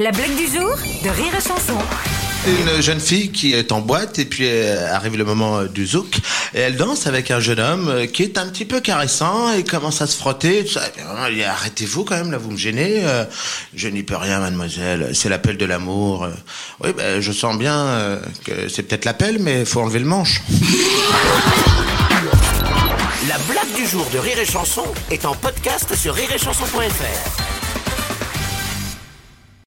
La blague du jour de Rire et Chanson. Une jeune fille qui est en boîte et puis euh, arrive le moment euh, du zouk et elle danse avec un jeune homme euh, qui est un petit peu caressant et commence à se frotter. Eh arrêtez-vous quand même là, vous me gênez. Je n'y peux rien, mademoiselle. C'est l'appel de l'amour. Oui, ben, je sens bien que c'est peut-être l'appel, mais faut enlever le manche. La blague du jour de Rire et Chanson est en podcast sur rireetchanson.fr.